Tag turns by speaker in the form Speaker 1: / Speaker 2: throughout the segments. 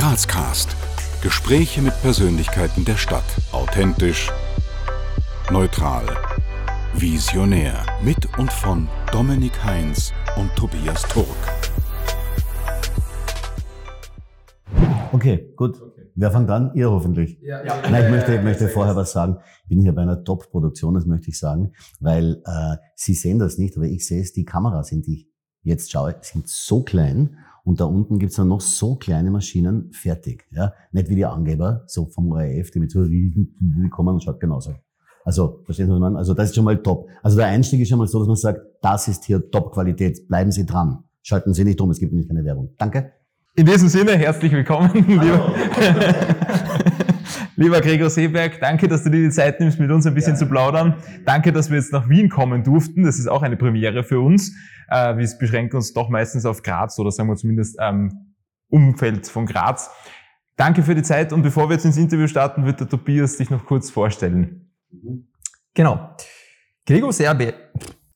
Speaker 1: Grazcast. Gespräche mit Persönlichkeiten der Stadt. Authentisch, neutral, visionär. Mit und von Dominik Heinz und Tobias Turk.
Speaker 2: Okay, gut. Wer fängt an? Ihr hoffentlich.
Speaker 3: Ja, ja.
Speaker 2: Nein, ich möchte, ich möchte vorher was sagen. Ich bin hier bei einer Top-Produktion, das möchte ich sagen, weil äh, Sie sehen das nicht, aber ich sehe es, die Kameras, in die ich jetzt schaue, sind so klein und da unten gibt's dann noch so kleine Maschinen fertig. Ja? Nicht wie die Angeber, so vom ORF, die mit so riesen kommen und schaut genauso. Also, verstehen Sie, was ich meine? Also das ist schon mal top. Also der Einstieg ist schon mal so, dass man sagt, das ist hier Top-Qualität, bleiben Sie dran. Schalten Sie nicht um, es gibt nämlich keine Werbung. Danke.
Speaker 3: In diesem Sinne, herzlich willkommen, lieber, lieber Gregor Seeberg. Danke, dass du dir die Zeit nimmst, mit uns ein bisschen zu plaudern. Danke, dass wir jetzt nach Wien kommen durften. Das ist auch eine Premiere für uns. Äh, wir beschränken uns doch meistens auf Graz oder sagen wir zumindest ähm, Umfeld von Graz. Danke für die Zeit und bevor wir jetzt ins Interview starten, wird der Tobias dich noch kurz vorstellen. Genau. Gregor Serbe,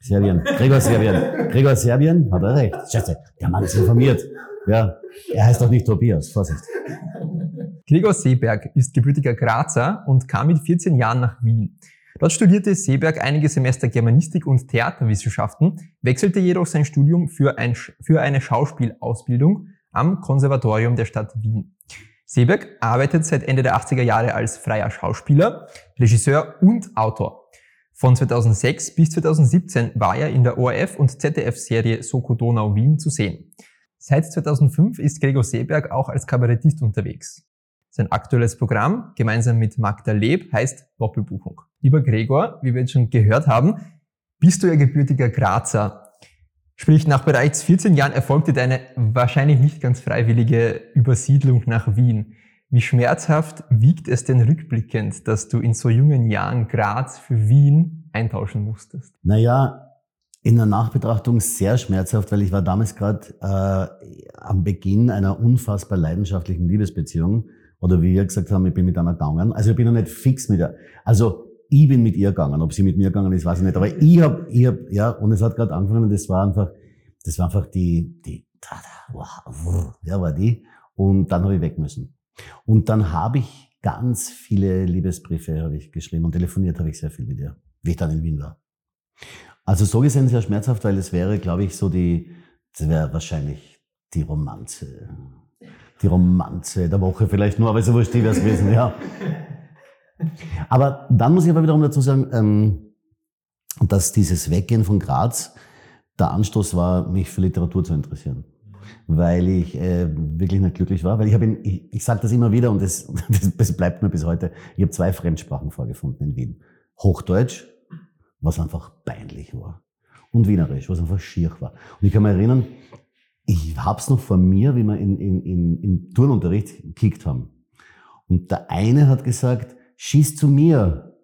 Speaker 2: Serbien. Gregor Serbien. Gregor Serbien, hat er recht. Scheiße, der Mann ist informiert. Ja, er heißt doch nicht Tobias. Vorsicht.
Speaker 3: Gregor Seeberg ist gebürtiger Grazer und kam mit 14 Jahren nach Wien. Dort studierte Seeberg einige Semester Germanistik und Theaterwissenschaften, wechselte jedoch sein Studium für, ein, für eine Schauspielausbildung am Konservatorium der Stadt Wien. Seeberg arbeitet seit Ende der 80er Jahre als freier Schauspieler, Regisseur und Autor. Von 2006 bis 2017 war er in der ORF- und ZDF-Serie Soko Donau Wien zu sehen. Seit 2005 ist Gregor Seeberg auch als Kabarettist unterwegs. Sein aktuelles Programm, gemeinsam mit Magda Leb, heißt Doppelbuchung. Lieber Gregor, wie wir jetzt schon gehört haben, bist du ja gebürtiger Grazer. Sprich, nach bereits 14 Jahren erfolgte deine wahrscheinlich nicht ganz freiwillige Übersiedlung nach Wien. Wie schmerzhaft wiegt es denn rückblickend, dass du in so jungen Jahren Graz für Wien eintauschen musstest?
Speaker 2: Naja, in der Nachbetrachtung sehr schmerzhaft, weil ich war damals gerade äh, am Beginn einer unfassbar leidenschaftlichen Liebesbeziehung. Oder wie wir gesagt haben, ich bin mit einer gegangen. Also ich bin noch nicht fix mit ihr. Also ich bin mit ihr gegangen. Ob sie mit mir gegangen ist, weiß ich nicht. Aber ich hab, ich hab, ja, und es hat gerade angefangen das war einfach, das war einfach die, die, wow, ja, war die. Und dann habe ich weg müssen. Und dann habe ich ganz viele Liebesbriefe habe ich geschrieben und telefoniert habe ich sehr viel mit ihr, wie ich dann in Wien war. Also so gesehen sehr schmerzhaft, weil es wäre, glaube ich, so die, das wäre wahrscheinlich die Romanze. Die Romanze der Woche vielleicht nur, aber so wurscht, die wäre es gewesen, ja. Aber dann muss ich aber wiederum dazu sagen, ähm, dass dieses Weggehen von Graz der Anstoß war, mich für Literatur zu interessieren. Weil ich äh, wirklich nicht glücklich war. Weil ich habe, ich, ich sage das immer wieder und das, das, das bleibt mir bis heute. Ich habe zwei Fremdsprachen vorgefunden in Wien. Hochdeutsch, was einfach peinlich war. Und Wienerisch, was einfach schier war. Und ich kann mich erinnern, ich hab's noch vor mir, wie wir in, in, in, im Turnunterricht gekickt haben. Und der eine hat gesagt, schieß zu mir.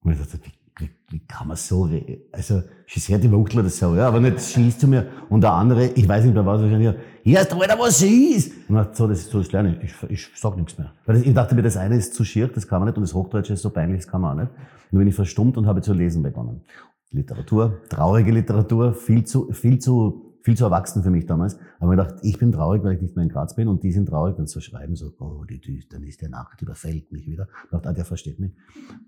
Speaker 2: Und ich dachte, wie, wie, wie kann man so reden? Also, schieß her, die Wuchtler das so, ja, aber nicht schieß zu mir. Und der andere, ich weiß nicht, wer war es wahrscheinlich, hier ist Alter, was schieß? Und er hat so, das ist so das Lernen, ich, ich sag nichts mehr. Weil ich dachte mir, das eine ist zu schier, das kann man nicht, und das Hochdeutsche ist so peinlich, das kann man auch nicht. Und dann bin ich verstummt und habe zu lesen begonnen. Literatur, traurige Literatur, viel zu, viel zu, viel zu erwachsen für mich damals. Aber ich gedacht, ich bin traurig, weil ich nicht mehr in Graz bin und die sind traurig, wenn sie so schreiben, so, oh, die ist der Nacht, überfällt mich wieder. Ich dachte, ah, der versteht mich.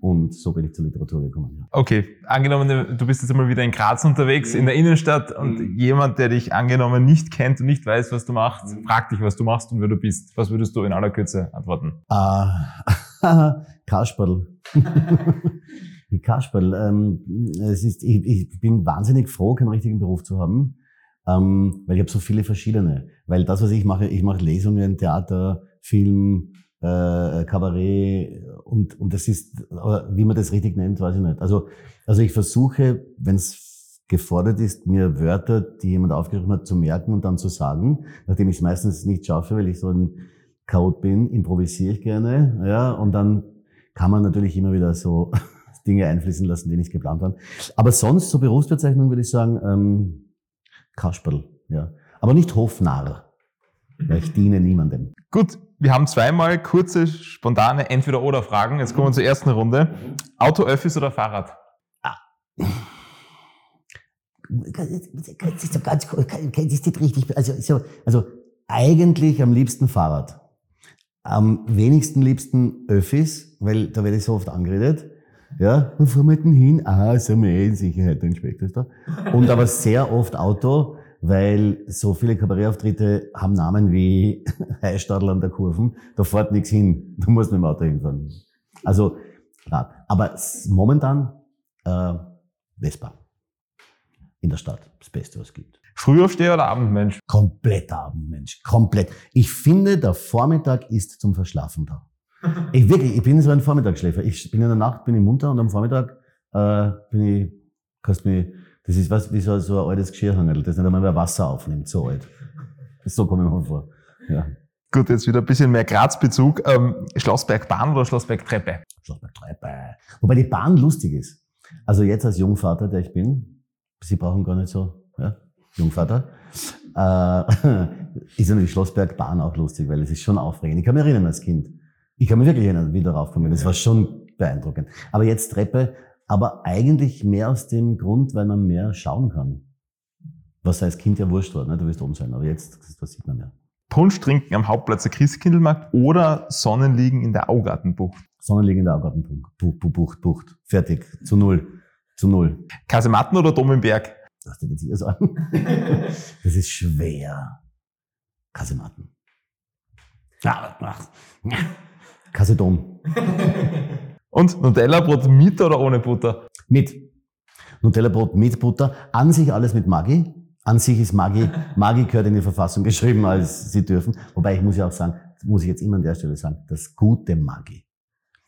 Speaker 2: Und so bin ich zur Literatur gekommen, ja.
Speaker 3: Okay, angenommen, du bist jetzt einmal wieder in Graz unterwegs, in der Innenstadt und
Speaker 2: Mhm.
Speaker 3: jemand, der dich angenommen nicht kennt und nicht weiß, was du machst, fragt dich, was du machst und wer du bist. Was würdest du in aller Kürze antworten?
Speaker 2: Ah, Kasperl. Kasperl. Ähm, es ist, ich, ich bin wahnsinnig froh, keinen richtigen Beruf zu haben, ähm, weil ich habe so viele verschiedene. Weil das, was ich mache, ich mache Lesungen, Theater, Film, äh, Kabarett und, und das ist, aber wie man das richtig nennt, weiß ich nicht. Also, also ich versuche, wenn es gefordert ist, mir Wörter, die jemand aufgeschrieben hat, zu merken und dann zu sagen, nachdem ich es meistens nicht schaffe, weil ich so ein Chaot bin, improvisiere ich gerne, ja, und dann kann man natürlich immer wieder so Dinge einfließen lassen, die nicht geplant waren. Aber sonst, zur Berufsbezeichnung würde ich sagen, ähm, Kasperl, ja. Aber nicht Hofnarr, weil ich diene niemandem.
Speaker 3: Gut, wir haben zweimal kurze, spontane Entweder-Oder-Fragen. Jetzt kommen wir zur ersten Runde. Auto, Öffis oder Fahrrad?
Speaker 2: Das ist so ganz das ist richtig. Also, so, also eigentlich am liebsten Fahrrad. Am wenigsten liebsten Öffis, weil da werde ich so oft angeredet. Ja, wo fahren wir denn hin? Ah, sind wir eh in Sicherheit, der Inspektor ist da. Und aber sehr oft Auto, weil so viele Kabarettauftritte haben Namen wie Heistadel an der Kurven. Da fährt nichts hin. Du musst mit dem Auto hinfahren. Also, Rad. Aber momentan äh, Vespa. In der Stadt. Das Beste, was es gibt.
Speaker 4: Frühaufsteher oder Abendmensch?
Speaker 2: Komplett Abendmensch. Komplett. Ich finde, der Vormittag ist zum Verschlafen da. Ich wirklich, ich bin so ein Vormittagsschläfer. Ich bin in der Nacht, bin ich munter und am Vormittag äh, bin ich, kannst mich, das ist was wie so, so ein altes Geschirrhangel, das nicht einmal mehr Wasser aufnimmt, so alt. So komme ich mir vor. Ja.
Speaker 4: Gut, jetzt wieder ein bisschen mehr Graz-Bezug. Ähm, Schlossbergbahn oder Schlossbergtreppe?
Speaker 2: Schlossbergtreppe. Wobei die Bahn lustig ist. Also jetzt als Jungvater, der ich bin, Sie brauchen gar nicht so, ja, Jungvater, äh, ist natürlich Schlossbergbahn auch lustig, weil es ist schon aufregend. Ich kann mich erinnern als Kind. Ich kann mich wirklich erinnern, wie darauf kommen. Das war schon beeindruckend. Aber jetzt Treppe, aber eigentlich mehr aus dem Grund, weil man mehr schauen kann. Was als Kind ja wurscht war, ne? du wirst oben sein, aber jetzt, das, sieht man mehr.
Speaker 4: Punsch trinken am Hauptplatz der Christkindlmarkt oder Sonnenliegen in der Augartenbucht?
Speaker 2: Sonnenliegen in der Augartenbucht, Bucht, Bucht, Bucht. Fertig. Zu null. Zu null.
Speaker 4: Kasematten oder Dom im Berg?
Speaker 2: Das hier sagen. Das ist schwer. Kasematten. Ja, ach. Kasedom.
Speaker 4: Und Nutella-Brot mit oder ohne Butter?
Speaker 2: Mit. Nutella-Brot mit Butter. An sich alles mit Maggi. An sich ist Maggi, Maggi gehört in die Verfassung geschrieben, als sie dürfen. Wobei ich muss ja auch sagen, muss ich jetzt immer an der Stelle sagen, das gute Maggi.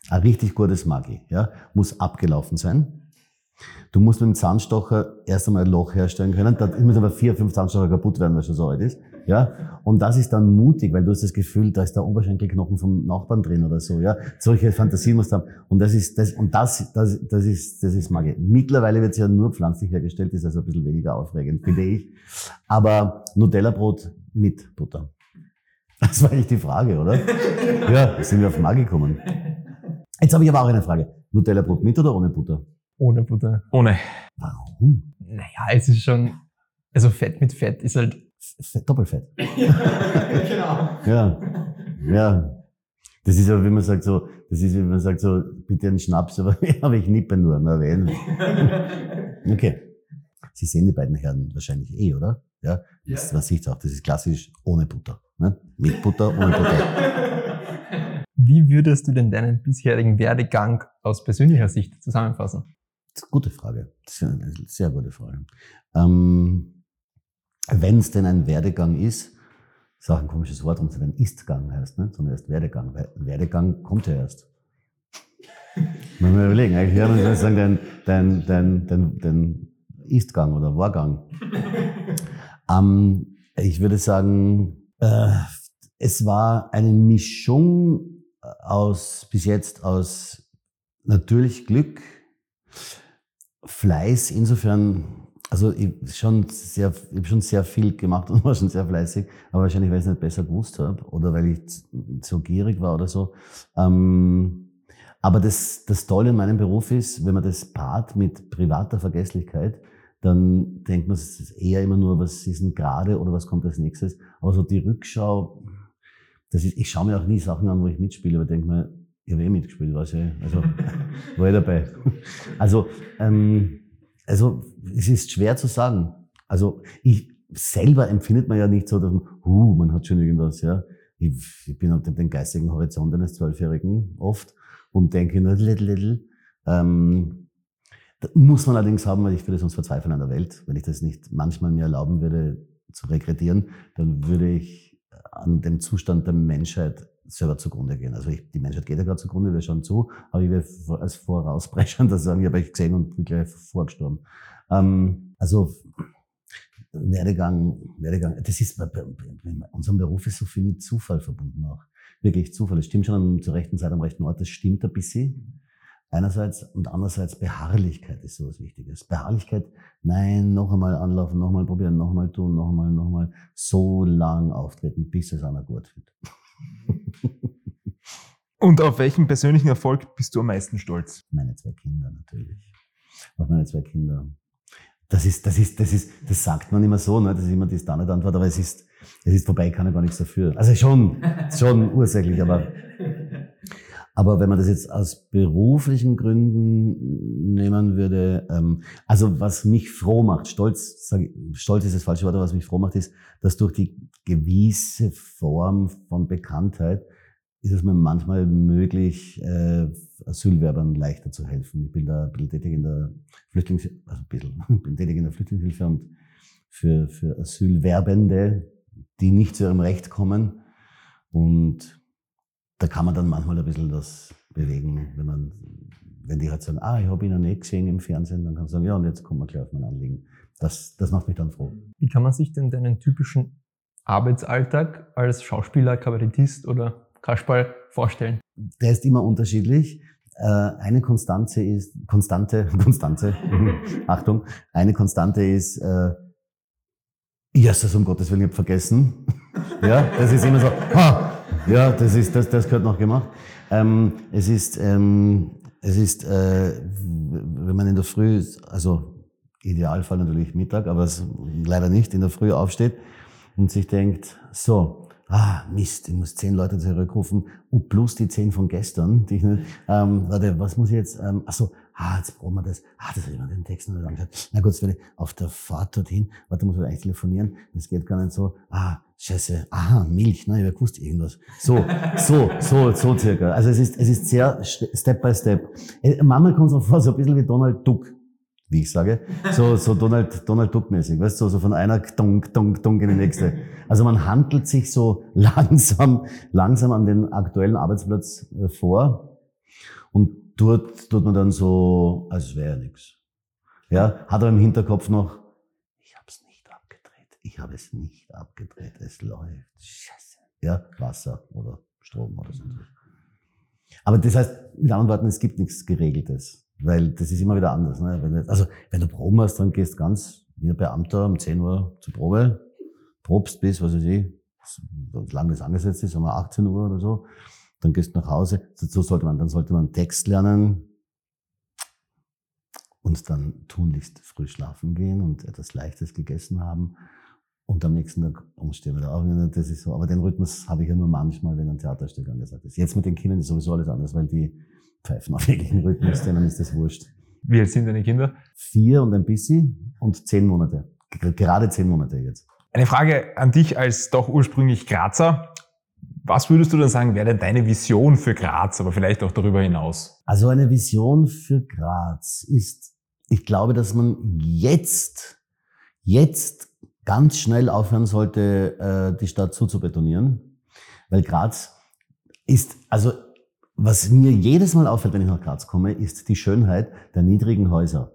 Speaker 2: Ein richtig gutes Maggi, ja, muss abgelaufen sein. Du musst mit dem Zahnstocher erst einmal ein Loch herstellen können. Da müssen aber vier, fünf Zahnstocher kaputt werden, weil es schon so alt ist. Ja? Und das ist dann mutig, weil du hast das Gefühl, da ist der Oberschenkelknochen vom Nachbarn drin oder so. Ja? Solche Fantasien musst du haben. Und das ist, das, und das, das, das ist, das ist Magie. Mittlerweile wird es ja nur pflanzlich hergestellt, ist also ein bisschen weniger aufregend, finde ich. Aber Nutella-Brot mit Butter. Das war eigentlich die Frage, oder? Ja, sind wir auf Magie gekommen. Jetzt habe ich aber auch eine Frage. Nutella-Brot mit oder ohne Butter?
Speaker 3: Ohne Butter.
Speaker 4: Ohne.
Speaker 2: Warum?
Speaker 3: Naja, es ist schon, also Fett mit Fett ist halt.
Speaker 2: Fett, Doppelfett.
Speaker 3: genau.
Speaker 2: Ja. Ja. Das ist ja, wie man sagt, so, das ist, wie man sagt, so, bitte einen Schnaps, aber, aber ich nippe nur, na, wen? Okay. Sie sehen die beiden Herren wahrscheinlich eh, oder? Ja. Das, das sieht auch. Das ist klassisch ohne Butter. Ne? Mit Butter, ohne Butter.
Speaker 3: Wie würdest du denn deinen bisherigen Werdegang aus persönlicher Sicht zusammenfassen?
Speaker 2: Gute Frage. Das ist eine sehr gute Frage. Ähm, Wenn es denn ein Werdegang ist, ist auch ein komisches Wort, warum es ein Istgang heißt, ne? sondern erst Werdegang. Weil Werdegang kommt ja erst. Muss man überlegen. Eigentlich würde man sagen, dein, dein, dein, dein, dein Istgang oder Wargang. ähm, ich würde sagen, äh, es war eine Mischung aus, bis jetzt aus natürlich Glück, Fleiß, insofern, also ich schon sehr, ich habe schon sehr viel gemacht und war schon sehr fleißig, aber wahrscheinlich, weil ich es nicht besser gewusst habe oder weil ich so gierig war oder so. Ähm, aber das, das Tolle in meinem Beruf ist, wenn man das paart mit privater Vergesslichkeit, dann denkt man, es ist eher immer nur, was ist denn gerade oder was kommt als nächstes. Aber so die Rückschau, das ist, ich schaue mir auch nie Sachen an, wo ich mitspiele, aber denke mir, ich habe eh mitgespielt, weiß ich, also war ich dabei. Also, ähm, also es ist schwer zu sagen. Also ich selber empfindet man ja nicht so, dass man, huh, man hat schon irgendwas, ja. Ich, ich bin auf dem geistigen Horizont eines Zwölfjährigen oft und denke nur, little, little. Ähm, muss man allerdings haben, weil ich würde sonst verzweifeln an der Welt. Wenn ich das nicht manchmal mir erlauben würde zu regredieren, dann würde ich an dem Zustand der Menschheit selber zugrunde gehen. Also ich, die Menschheit geht ja gerade zugrunde, wir schauen zu, aber ich will als Vorausbrecher sagen, ich habe euch gesehen und bin gleich vorgestorben. Ähm, also Werdegang, Werdegang, das ist bei, bei, bei unserem Beruf ist so viel mit Zufall verbunden auch. Wirklich Zufall. Es stimmt schon zur rechten Zeit am rechten Ort, das stimmt ein bisschen. Einerseits und andererseits Beharrlichkeit ist sowas Wichtiges. Beharrlichkeit, nein, noch einmal anlaufen, noch einmal probieren, noch einmal tun, noch einmal, noch einmal so lang auftreten, bis es einer gut wird.
Speaker 4: Und auf welchen persönlichen Erfolg bist du am meisten stolz?
Speaker 2: Meine zwei Kinder natürlich. Auf meine zwei Kinder. Das ist, das ist, das ist, das sagt man immer so, ne? das ist immer die Standardantwort, aber es ist, es ist vorbei, kann ja gar nichts dafür. Also schon, schon ursächlich, aber, aber wenn man das jetzt aus beruflichen Gründen nehmen würde, ähm, also was mich froh macht, stolz, sag, stolz ist das falsche Wort, aber was mich froh macht, ist, dass durch die gewisse Form von Bekanntheit ist es mir manchmal möglich, äh, Asylwerbern leichter zu helfen. Ich bin da ein bisschen tätig in der Flüchtlingshilfe, also ein bisschen, bin tätig in der Flüchtlingshilfe und für, für Asylwerbende, die nicht zu ihrem Recht kommen. Und da kann man dann manchmal ein bisschen das bewegen, wenn man, wenn die halt sagen, ah, ich habe ihn ja nicht gesehen im Fernsehen, dann kann man sagen, ja, und jetzt kommen wir gleich auf mein Anliegen. Das, das macht mich dann froh.
Speaker 3: Wie kann man sich denn deinen typischen Arbeitsalltag als Schauspieler, Kabarettist oder Kasperl vorstellen?
Speaker 2: Der ist immer unterschiedlich. Äh, eine Konstante ist, Konstante, Konstante, Achtung, eine Konstante ist, äh, Jesus, um Gottes Willen, ich hab vergessen. ja, das ist immer so, ha, ja, das ist, das, das gehört noch gemacht. Ähm, es ist, ähm, es ist, äh, wenn man in der Früh, also Idealfall natürlich Mittag, aber es leider nicht, in der Früh aufsteht und sich denkt, so, ah, Mist, ich muss zehn Leute zurückrufen plus die zehn von gestern, die ich nicht, ähm, warte, was muss ich jetzt, ähm, ach so, ah, jetzt brauchen wir das, ah, das habe ich mir den Text noch nicht angeschaut. Na gut, jetzt werde ich auf der Fahrt dorthin, warte, muss ich eigentlich telefonieren, das geht gar nicht so, ah, scheiße, aha, Milch, ne, ich gewusst irgendwas. So, so, so, so circa. Also es ist, es ist sehr Step by Step. Äh, manchmal kommt es auch vor, so ein bisschen wie Donald Duck wie ich sage. So, so Donald, Donald Duck-mäßig, weißt du, so, so von einer Dunk, Dunk, Dunk in die nächste. Also man handelt sich so langsam, langsam an den aktuellen Arbeitsplatz äh, vor und dort tut man dann so, als wäre nichts. Ja, hat er im Hinterkopf noch, ich habe es nicht abgedreht, ich habe es nicht abgedreht, es läuft, scheiße. Ja, Wasser oder Strom oder so. Aber das heißt, mit anderen Worten, es gibt nichts Geregeltes. Weil das ist immer wieder anders. Ne? Wenn also wenn du Proben hast, dann gehst du ganz wie ein Beamter um 10 Uhr zur Probe, probst bis, was weiß ich, wie lange das angesetzt ist, sagen wir 18 Uhr oder so, dann gehst du nach Hause. So sollte man, dann sollte man Text lernen und dann tunlichst früh schlafen gehen und etwas Leichtes gegessen haben und am nächsten Tag umstehen wieder auf. Das ist so. Aber den Rhythmus habe ich ja nur manchmal, wenn ein Theaterstück angesagt ist. Jetzt mit den Kindern ist sowieso alles anders, weil die pfeifen auf jeglichen Rhythmus, denen ist das wurscht.
Speaker 3: Wie alt sind deine Kinder?
Speaker 2: Vier und ein bisschen und zehn Monate. Gerade zehn Monate jetzt.
Speaker 4: Eine Frage an dich als doch ursprünglich Grazer. Was würdest du denn sagen, wäre denn deine Vision für Graz, aber vielleicht auch darüber hinaus?
Speaker 2: Also eine Vision für Graz ist, ich glaube, dass man jetzt, jetzt ganz schnell aufhören sollte, äh, die Stadt zuzubetonieren. Weil Graz ist, also was mir jedes Mal auffällt, wenn ich nach Graz komme, ist die Schönheit der niedrigen Häuser.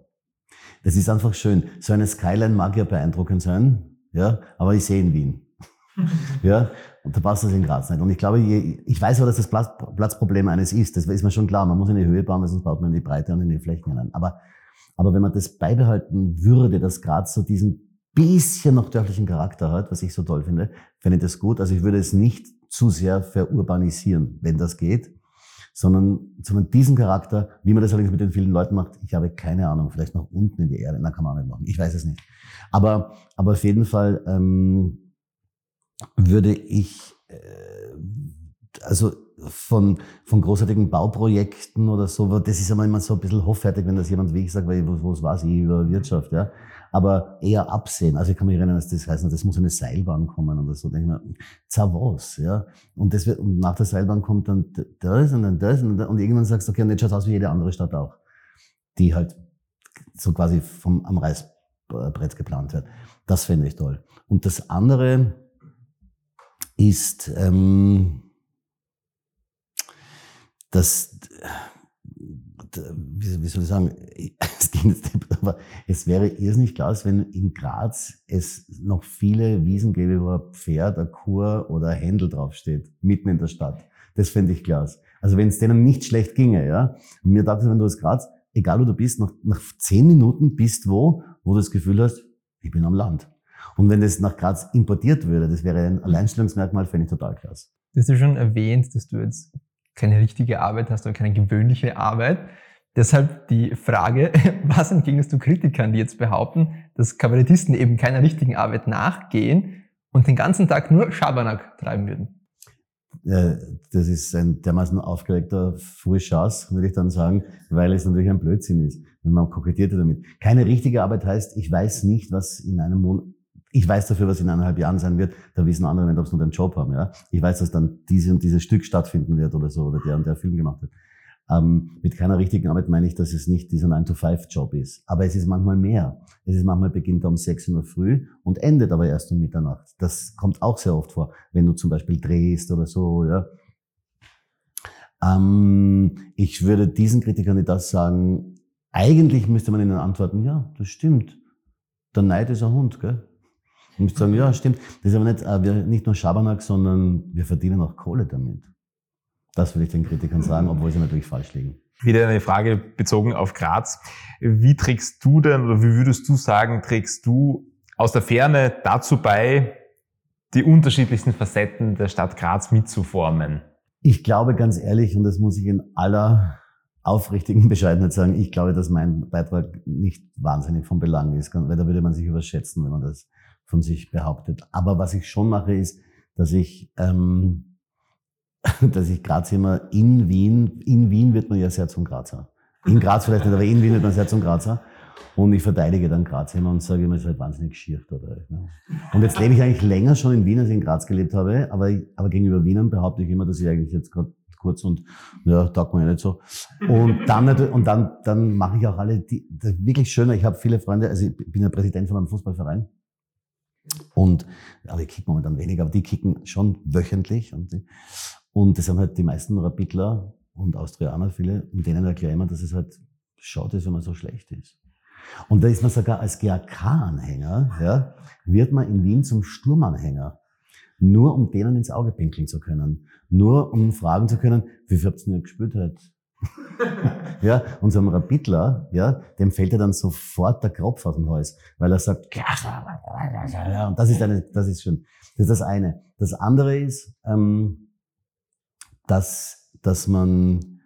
Speaker 2: Das ist einfach schön. So eine Skyline mag ja beeindruckend sein, ja, aber ich sehe in Wien. ja, und da passt das in Graz nicht. Und ich glaube, je, ich weiß aber, dass das Platz, Platzproblem eines ist. Das ist mir schon klar. Man muss in die Höhe bauen, sonst baut man in die Breite und in die Flächen hinein. Aber, aber wenn man das beibehalten würde, dass Graz so diesen bisschen noch dörflichen Charakter hat, was ich so toll finde, fände ich das gut. Also ich würde es nicht zu sehr verurbanisieren, wenn das geht sondern, sondern diesen Charakter, wie man das allerdings mit den vielen Leuten macht, ich habe keine Ahnung, vielleicht noch unten in die Erde, na kann man auch nicht machen, ich weiß es nicht. Aber, aber auf jeden Fall ähm, würde ich, äh, also von, von großartigen Bauprojekten oder so, das ist immer so ein bisschen hoffärtig, wenn das jemand wie ich sagt, weil wo es weiß ich über Wirtschaft, ja aber eher absehen. Also ich kann mich erinnern, dass das heißt, das muss eine Seilbahn kommen oder so. Denke ich mir, was, ja. Und, das wird, und nach der Seilbahn kommt dann das und dann das und, und irgendwann sagst du, okay, und jetzt schaut aus wie jede andere Stadt auch, die halt so quasi vom, am Reißbrett geplant wird. Das fände ich toll. Und das andere ist, ähm, dass wie, soll ich sagen, es jetzt nicht, aber es wäre irrsinnig klar, wenn in Graz es noch viele Wiesen gäbe, wo ein Pferd, ein Kur oder ein Händel draufsteht, mitten in der Stadt. Das fände ich klasse. Also wenn es denen nicht schlecht ginge, ja. Und mir dachte, wenn du aus Graz, egal wo du bist, nach, nach zehn Minuten bist wo, wo du das Gefühl hast, ich bin am Land. Und wenn das nach Graz importiert würde, das wäre ein Alleinstellungsmerkmal, fände ich total klasse.
Speaker 3: Du hast ja schon erwähnt, dass du jetzt keine richtige Arbeit hast oder keine gewöhnliche Arbeit. Deshalb die Frage, was entgegnest du Kritikern, die jetzt behaupten, dass Kabarettisten eben keiner richtigen Arbeit nachgehen und den ganzen Tag nur Schabernack treiben würden?
Speaker 2: das ist ein dermaßen aufgeregter Furchas, würde ich dann sagen, weil es natürlich ein Blödsinn ist, wenn man kokettiert damit. Keine richtige Arbeit heißt, ich weiß nicht, was in einem Monat, ich weiß dafür, was in eineinhalb Jahren sein wird, da wissen andere nicht, ob sie nur den Job haben. Ja? Ich weiß, dass dann diese und dieses Stück stattfinden wird oder so, oder der und der Film gemacht wird. Ähm, mit keiner richtigen Arbeit meine ich, dass es nicht dieser 9-to-5-Job ist. Aber es ist manchmal mehr. Es ist manchmal beginnt um 6 Uhr früh und endet aber erst um Mitternacht. Das kommt auch sehr oft vor, wenn du zum Beispiel drehst oder so. Ja. Ähm, ich würde diesen Kritikern die das sagen, eigentlich müsste man ihnen antworten, ja, das stimmt. Der Neid ist ein Hund, gell? Ich müsste sagen, ja, stimmt. Das ist aber nicht, äh, wir, nicht nur Schabernack, sondern wir verdienen auch Kohle damit. Das würde ich den Kritikern sagen, obwohl sie natürlich falsch liegen.
Speaker 4: Wieder eine Frage bezogen auf Graz. Wie trägst du denn, oder wie würdest du sagen, trägst du aus der Ferne dazu bei, die unterschiedlichsten Facetten der Stadt Graz mitzuformen?
Speaker 2: Ich glaube ganz ehrlich, und das muss ich in aller aufrichtigen Bescheidenheit sagen, ich glaube, dass mein Beitrag nicht wahnsinnig von Belang ist, weil da würde man sich überschätzen, wenn man das von sich behauptet. Aber was ich schon mache, ist, dass ich ähm, dass ich Graz immer in Wien, in Wien wird man ja sehr zum Grazer. In Graz vielleicht nicht, aber in Wien wird man sehr zum Grazer. Und ich verteidige dann Graz immer und sage immer, es ist halt wahnsinnig schier dort. Ne? Und jetzt lebe ich eigentlich länger schon in Wien, als ich in Graz gelebt habe. Aber, aber gegenüber Wienern behaupte ich immer, dass ich eigentlich jetzt gerade kurz und ja, taugt mir ja nicht so. Und dann und dann dann mache ich auch alle die wirklich schöner. Ich habe viele Freunde, also ich bin ja Präsident von einem Fußballverein und aber ich kicken momentan weniger, aber die kicken schon wöchentlich und und das sind halt die meisten Rapidler und Austrianer viele, und denen erkläre ich immer, dass es halt schaut ist, wenn man so schlecht ist. Und da ist man sogar als GAK-Anhänger, ja, wird man in Wien zum Sturmanhänger. Nur um denen ins Auge pinkeln zu können. Nur um fragen zu können, wie viel habt ihr denn gespielt heute? Ja, unserem Rapidler, ja, dem fällt ja dann sofort der Kropf aus dem Hals, weil er sagt, und das ist eine, das ist schön. Das ist das eine. Das andere ist, ähm, dass, dass man,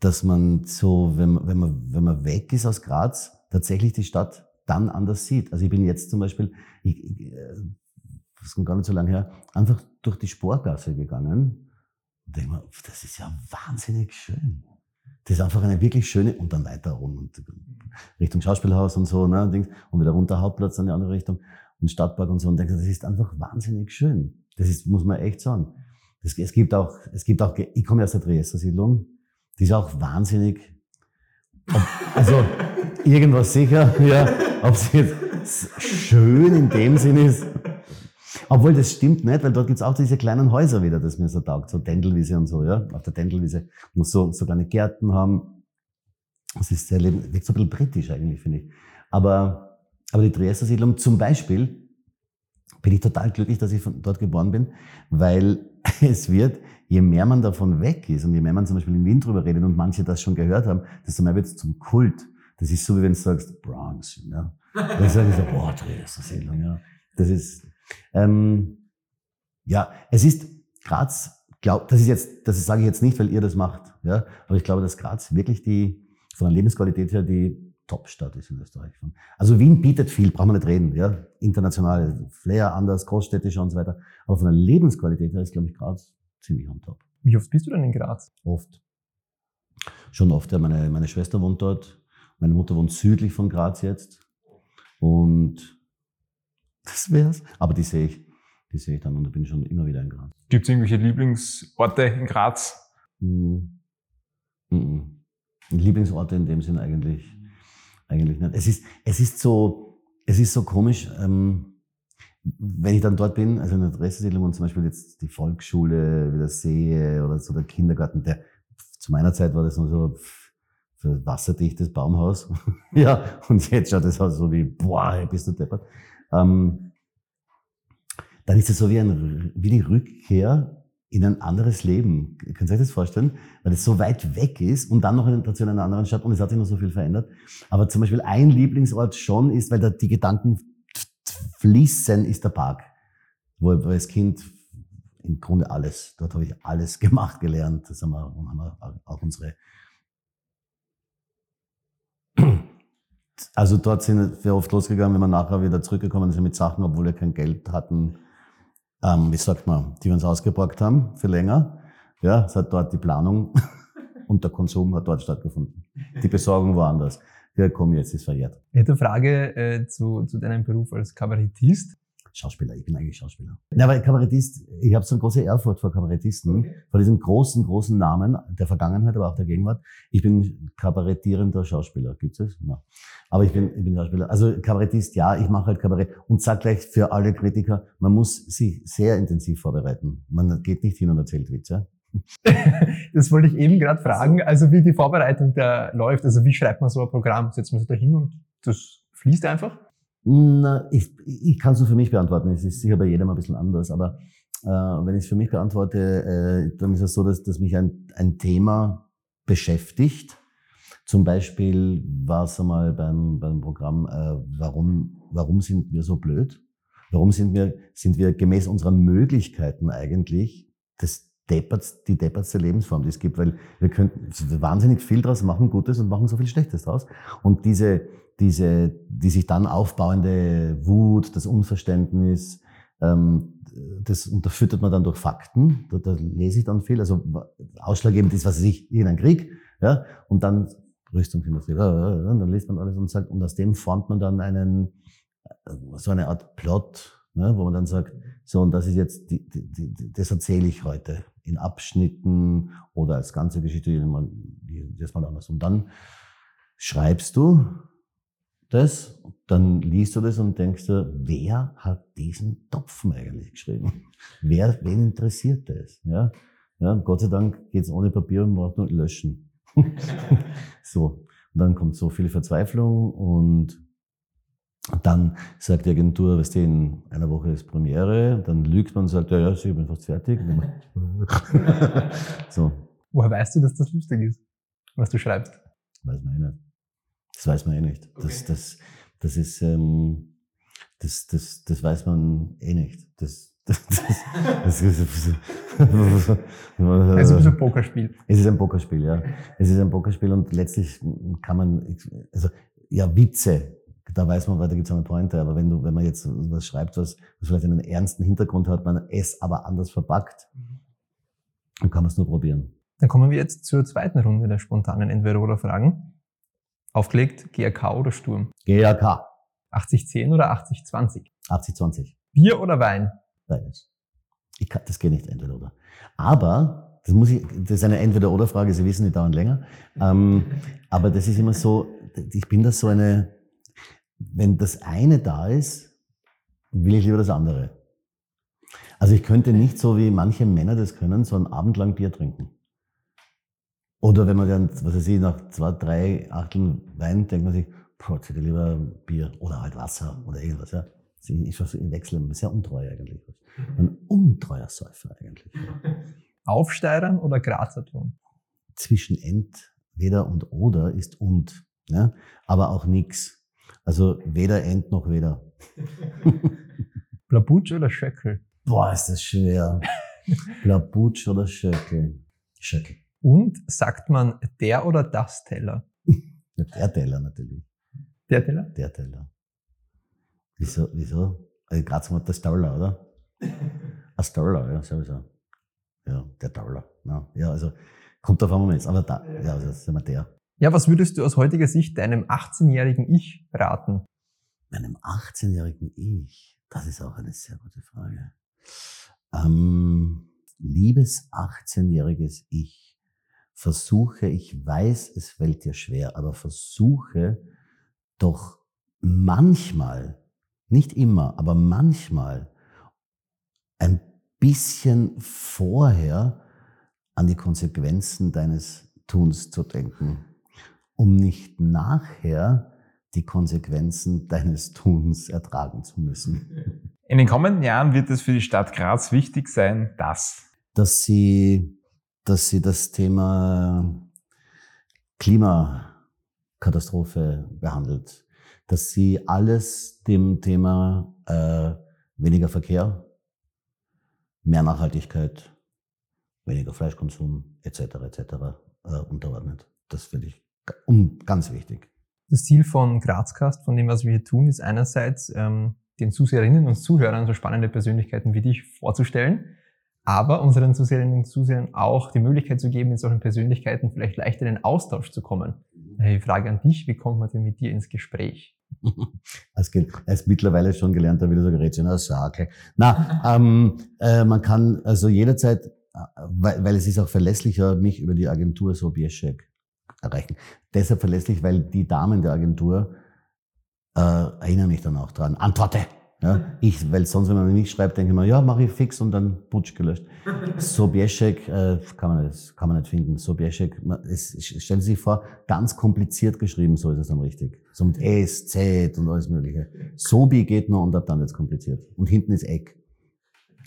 Speaker 2: dass man so, wenn, wenn man, wenn man weg ist aus Graz, tatsächlich die Stadt dann anders sieht. Also ich bin jetzt zum Beispiel, ich, ich, äh, das kommt gar nicht so lange her, einfach durch die Sportgasse gegangen und denke mir, das ist ja wahnsinnig schön. Das ist einfach eine wirklich schöne, und dann weiter rum, und Richtung Schauspielhaus und so, ne, und wieder runter Hauptplatz in die andere Richtung und Stadtpark und so, und denke, das ist einfach wahnsinnig schön. Das ist, muss man echt sagen. Es, es gibt auch, es gibt auch, ich komme aus der Triester-Siedlung, die ist auch wahnsinnig, also irgendwas sicher, ja, ob sie jetzt schön in dem Sinn ist. Obwohl, das stimmt nicht, weil dort gibt's auch diese kleinen Häuser wieder, das mir so taugt, so Dendelwiese und so, ja. Auf der Dendelwiese muss so, so kleine Gärten haben. Das ist sehr leben, wirkt so ein bisschen britisch eigentlich, finde ich. Aber, aber die Triester Siedlung zum Beispiel, bin ich total glücklich, dass ich von dort geboren bin, weil es wird, je mehr man davon weg ist und je mehr man zum Beispiel im Wien drüber redet und manche das schon gehört haben, desto mehr wird es zum Kult. Das ist so, wie wenn du sagst, Bronx, ja. Sage ich so, boah, Dresden-Siedlung, ja. Das ist, ähm, ja, es ist Graz, glaub, das ist jetzt, das sage ich jetzt nicht, weil ihr das macht, ja. Aber ich glaube, dass Graz wirklich die, von der Lebensqualität her, die Top-Stadt ist in Österreich. Also Wien bietet viel, brauchen wir nicht reden, ja. International, Flair anders, großstädtischer und so weiter. Aber von der Lebensqualität her ist, glaube ich, Graz ziemlich on top.
Speaker 3: Wie oft bist du denn in Graz?
Speaker 2: Oft. Schon oft, ja. Meine, meine Schwester wohnt dort. Meine Mutter wohnt südlich von Graz jetzt. Und das wär's. Aber die sehe ich, die sehe ich dann und da bin ich schon immer wieder in Graz.
Speaker 4: Gibt es irgendwelche Lieblingsorte in Graz?
Speaker 2: Hm. Mhm. Lieblingsorte in dem Sinn eigentlich eigentlich nicht. Es ist, es ist so, es ist so komisch, ähm, wenn ich dann dort bin, also in der Dresdensiedlung und zum Beispiel jetzt die Volksschule wieder sehe oder so der Kindergarten, der zu meiner Zeit war das nur so für wasserdichtes Baumhaus. ja, und jetzt schaut das aus so wie, boah, bist du deppert. Ähm, dann ist es so wie, ein, wie die Rückkehr in ein anderes Leben. Könnt ihr euch das vorstellen? Weil es so weit weg ist und dann noch in, dazu in einer anderen Stadt und es hat sich noch so viel verändert. Aber zum Beispiel ein Lieblingsort schon ist, weil da die Gedanken fließen, ist der Park. Wo ich als Kind im Grunde alles, dort habe ich alles gemacht, gelernt. Das haben wir, haben wir auch unsere Also dort sind wir oft losgegangen, wenn wir nachher wieder zurückgekommen sind mit Sachen, obwohl wir kein Geld hatten, ähm, wie sagt man, die wir uns ausgeborgt haben für länger. Ja, es hat dort die Planung und der Konsum hat dort stattgefunden. Die Besorgung woanders. Ja, komm, jetzt ist verjährt.
Speaker 3: Ich hätte eine Frage äh, zu, zu deinem Beruf als Kabarettist.
Speaker 2: Schauspieler, ich bin eigentlich Schauspieler. Ja, weil Kabarettist, ich habe so eine große Ehrfurcht vor Kabarettisten, okay. vor diesem großen, großen Namen der Vergangenheit, aber auch der Gegenwart. Ich bin kabarettierender Schauspieler. Gibt es? Ja. Aber ich bin, ich bin Schauspieler. Also Kabarettist, ja, ich mache halt Kabarett und sag gleich für alle Kritiker, man muss sich sehr intensiv vorbereiten. Man geht nicht hin und erzählt Witze.
Speaker 3: das wollte ich eben gerade fragen. Also wie die Vorbereitung da läuft, also wie schreibt man so ein Programm? Setzt man sich da hin und das fließt einfach?
Speaker 2: Na, ich, ich kann es nur für mich beantworten. Es ist sicher bei jedem ein bisschen anders. Aber äh, wenn ich es für mich beantworte, äh, dann ist es so, dass, dass mich ein, ein Thema beschäftigt. Zum Beispiel war es einmal beim, beim Programm, äh, warum, warum sind wir so blöd? Warum sind wir, sind wir gemäß unserer Möglichkeiten eigentlich das deppert, die deppertste Lebensform, die es gibt? Weil wir könnten wahnsinnig viel draus machen, Gutes und machen so viel Schlechtes draus. Und diese, diese, die sich dann aufbauende Wut, das Unverständnis, ähm, das unterfüttert man dann durch Fakten. Da, da lese ich dann viel. Also ausschlaggebend ist, was ich, irgendein Krieg, ja, und dann Rüstungsindustrie, dann liest man alles und sagt, und aus dem formt man dann einen, so eine Art Plot, ne, wo man dann sagt, so, und das ist jetzt, die, die, die, das erzähle ich heute in Abschnitten oder als ganze Geschichte, das mal anders. Und dann schreibst du das, dann liest du das und denkst dir, wer hat diesen Topfen eigentlich geschrieben? Wer, wen interessiert das? Ja, ja Gott sei Dank geht's ohne Papier und man braucht nur löschen. so. Und dann kommt so viel Verzweiflung und dann sagt die Agentur, weißt du, in einer Woche ist Premiere, dann lügt man und sagt, ja, ja, ich bin fast fertig.
Speaker 3: so. Woher weißt du, dass das lustig ist, was du schreibst?
Speaker 2: Weiß man eh nicht. Das weiß man eh nicht. Okay. Das, das, das ist, ähm, das, das, das weiß man eh nicht. Das, das, das, das ist,
Speaker 3: es ist ein Pokerspiel.
Speaker 2: Es ist ein Pokerspiel, ja. Es ist ein Pokerspiel und letztlich kann man, also, ja, Witze, da weiß man, weil da gibt es eine Pointe, aber wenn du, wenn man jetzt was schreibt, was, was vielleicht einen ernsten Hintergrund hat, man es aber anders verpackt, dann kann man es nur probieren.
Speaker 3: Dann kommen wir jetzt zur zweiten Runde der spontanen Entweder-Oder-Fragen. Aufgelegt, GRK oder Sturm?
Speaker 2: GRK.
Speaker 3: 80-10 oder 80-20?
Speaker 2: 80-20.
Speaker 3: Bier oder Wein?
Speaker 2: Beides. Ich kann, das geht nicht entweder oder. Aber, das muss ich, das ist eine Entweder-oder-Frage, Sie wissen, die dauern länger. Ähm, aber das ist immer so, ich bin das so eine, wenn das eine da ist, will ich lieber das andere. Also ich könnte nicht so wie manche Männer das können, so einen Abend lang Bier trinken. Oder wenn man dann, was weiß ich, nach zwei, drei Achteln Wein, denkt man sich, boah, jetzt hätte ich lieber Bier oder halt Wasser oder irgendwas, ja. Ich, ich wechsle, sehr untreu eigentlich. Ein untreuer Säufer eigentlich.
Speaker 3: Aufsteigern oder Grazerton?
Speaker 2: Zwischen entweder und oder ist und, ja? aber auch nix. Also weder End noch weder.
Speaker 3: Blabutsch oder Schöckel?
Speaker 2: Boah, ist das schwer. Blabutsch oder Schöckel? Schöckel.
Speaker 3: Und sagt man der oder das Teller?
Speaker 2: der Teller natürlich.
Speaker 3: Der Teller?
Speaker 2: Der Teller. Wieso? wieso? Also gerade mal das Teller, oder? Das Teller, ja, sowieso. Ja, der Teller. Ja, ja, also kommt auf einmal jetzt. Aber da, ja, also das ist immer der.
Speaker 3: Ja, was würdest du aus heutiger Sicht deinem 18-jährigen Ich raten?
Speaker 2: Meinem 18-jährigen Ich? Das ist auch eine sehr gute Frage. Ähm, liebes 18-jähriges Ich, versuche, ich weiß, es fällt dir schwer, aber versuche doch manchmal, nicht immer, aber manchmal ein bisschen vorher an die Konsequenzen deines Tuns zu denken, um nicht nachher die Konsequenzen deines Tuns ertragen zu müssen.
Speaker 4: In den kommenden Jahren wird es für die Stadt Graz wichtig sein, dass
Speaker 2: dass sie dass sie das Thema Klimakatastrophe behandelt, dass sie alles dem Thema äh, weniger Verkehr, mehr Nachhaltigkeit, weniger Fleischkonsum etc. etc. Äh, unterordnet. Das finde ich ganz wichtig.
Speaker 3: Das Ziel von Grazcast, von dem, was wir hier tun, ist einerseits, ähm, den Zuseherinnen und Zuhörern so spannende Persönlichkeiten wie dich vorzustellen, aber unseren Zuseherinnen und Zusehern auch die Möglichkeit zu geben, mit solchen Persönlichkeiten vielleicht leichter in den Austausch zu kommen. Die Frage an dich, wie kommt man denn mit dir ins Gespräch?
Speaker 2: Als, als mittlerweile schon gelernter wieder so Rätselner Sakel. Na, ähm, äh, man kann also jederzeit, äh, weil, weil es ist auch verlässlicher, mich über die Agentur Sobieschek erreichen. Deshalb verlässlich, weil die Damen der Agentur äh, erinnern mich dann auch dran. Antworte! Ja, ich, weil sonst, wenn man nicht schreibt, denke ich mir, ja, mache ich fix und dann putsch gelöscht. Sobieschek äh, kann, man nicht, kann man nicht finden. Sobieschek, es, stellen Sie sich vor, ganz kompliziert geschrieben, so ist es dann richtig. So mit S, Z und alles mögliche. Sobi geht nur und ab dann wird's kompliziert. Und hinten ist Eck.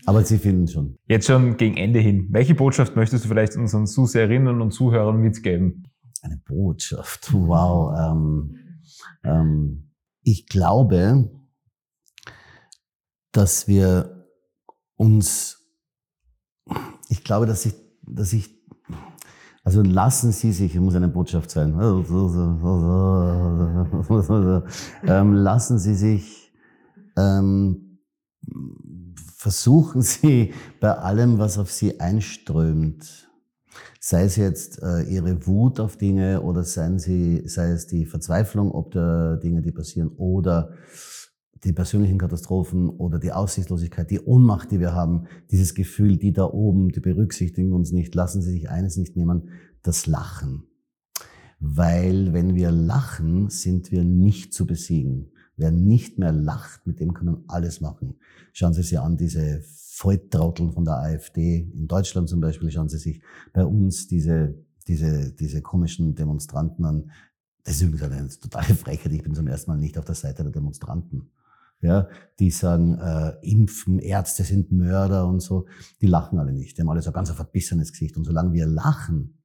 Speaker 2: Aber Sie finden schon.
Speaker 4: Jetzt schon gegen Ende hin. Welche Botschaft möchtest du vielleicht unseren Zuseherinnen und Zuhörern mitgeben?
Speaker 2: Eine Botschaft, wow. Ähm, ähm, ich glaube, dass wir uns, ich glaube, dass ich, dass ich, also lassen Sie sich, muss eine Botschaft sein, ähm, lassen Sie sich, ähm, versuchen Sie bei allem, was auf Sie einströmt, sei es jetzt äh, Ihre Wut auf Dinge oder seien Sie, sei es die Verzweiflung ob der Dinge, die passieren oder die persönlichen Katastrophen oder die Aussichtslosigkeit, die Ohnmacht, die wir haben, dieses Gefühl, die da oben, die berücksichtigen uns nicht, lassen Sie sich eines nicht nehmen, das Lachen. Weil wenn wir lachen, sind wir nicht zu besiegen. Wer nicht mehr lacht, mit dem kann man alles machen. Schauen Sie sich an, diese Volltrauteln von der AfD in Deutschland zum Beispiel, schauen Sie sich bei uns diese, diese, diese komischen Demonstranten an. Das ist übrigens eine totale Frechheit. Ich bin zum ersten Mal nicht auf der Seite der Demonstranten ja, die sagen, äh, Impfen, Ärzte sind Mörder und so, die lachen alle nicht. Die haben alle so ein ganz verbissenes Gesicht. Und solange wir lachen,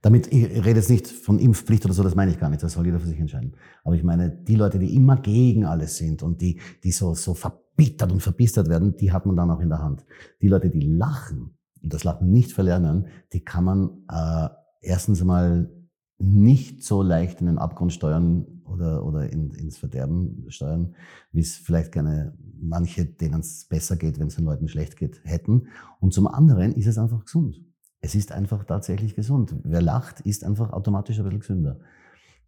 Speaker 2: damit, ich rede jetzt nicht von Impfpflicht oder so, das meine ich gar nicht, das soll jeder für sich entscheiden. Aber ich meine, die Leute, die immer gegen alles sind und die, die so, so verbittert und verbistert werden, die hat man dann auch in der Hand. Die Leute, die lachen und das Lachen nicht verlernen, die kann man äh, erstens mal nicht so leicht in den Abgrund steuern oder, oder in, ins Verderben steuern, wie es vielleicht gerne manche, denen es besser geht, wenn es den Leuten schlecht geht, hätten. Und zum anderen ist es einfach gesund. Es ist einfach tatsächlich gesund. Wer lacht, ist einfach automatisch ein bisschen gesünder.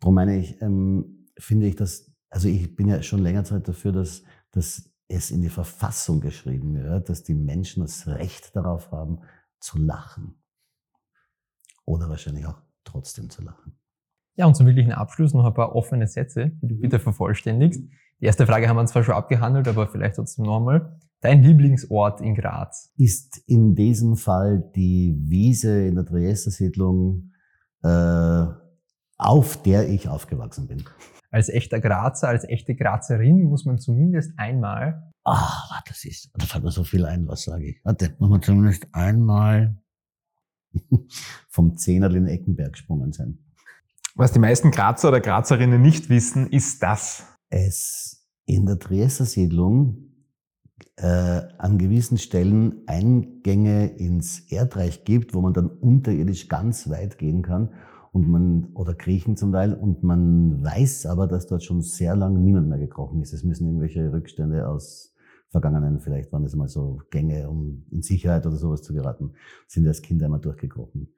Speaker 2: Darum meine ich, ähm, finde ich, dass, also ich bin ja schon länger Zeit dafür, dass, dass es in die Verfassung geschrieben wird, dass die Menschen das Recht darauf haben, zu lachen. Oder wahrscheinlich auch trotzdem zu lachen.
Speaker 3: Ja, und zum wirklichen Abschluss noch ein paar offene Sätze, die du bitte vervollständigst. Die erste Frage haben wir zwar schon abgehandelt, aber vielleicht trotzdem nochmal. Dein Lieblingsort in Graz?
Speaker 2: Ist in diesem Fall die Wiese in der Triester Siedlung, äh, auf der ich aufgewachsen bin.
Speaker 3: Als echter Grazer, als echte Grazerin muss man zumindest einmal.
Speaker 2: Ah, das ist, da fällt mir so viel ein, was sage ich. Warte, muss man zumindest einmal vom Zehnerl in Eckenberg gesprungen sein.
Speaker 4: Was die meisten Grazer oder Grazerinnen nicht wissen, ist das.
Speaker 2: Es in der Triester Siedlung äh, an gewissen Stellen Eingänge ins Erdreich gibt, wo man dann unterirdisch ganz weit gehen kann und man oder kriechen zum Teil und man weiß aber, dass dort schon sehr lange niemand mehr gekrochen ist. Es müssen irgendwelche Rückstände aus vergangenen, vielleicht waren es mal so Gänge, um in Sicherheit oder sowas zu geraten, sind als Kinder immer durchgekrochen.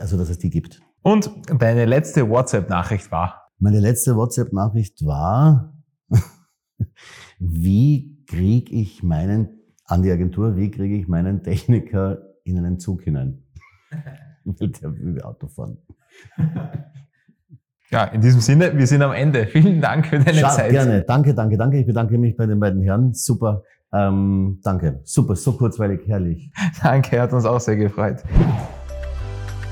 Speaker 2: Also, dass es die gibt.
Speaker 4: Und deine letzte WhatsApp-Nachricht war?
Speaker 2: Meine letzte WhatsApp-Nachricht war, wie kriege ich meinen, an die Agentur, wie kriege ich meinen Techniker in einen Zug hinein? Will der will Auto fahren.
Speaker 4: Ja, in diesem Sinne, wir sind am Ende. Vielen Dank für deine
Speaker 2: Schau,
Speaker 4: Zeit.
Speaker 2: Gerne, danke, danke, danke. Ich bedanke mich bei den beiden Herren. Super, ähm, danke. Super, so kurzweilig, herrlich.
Speaker 4: Danke, hat uns auch sehr gefreut.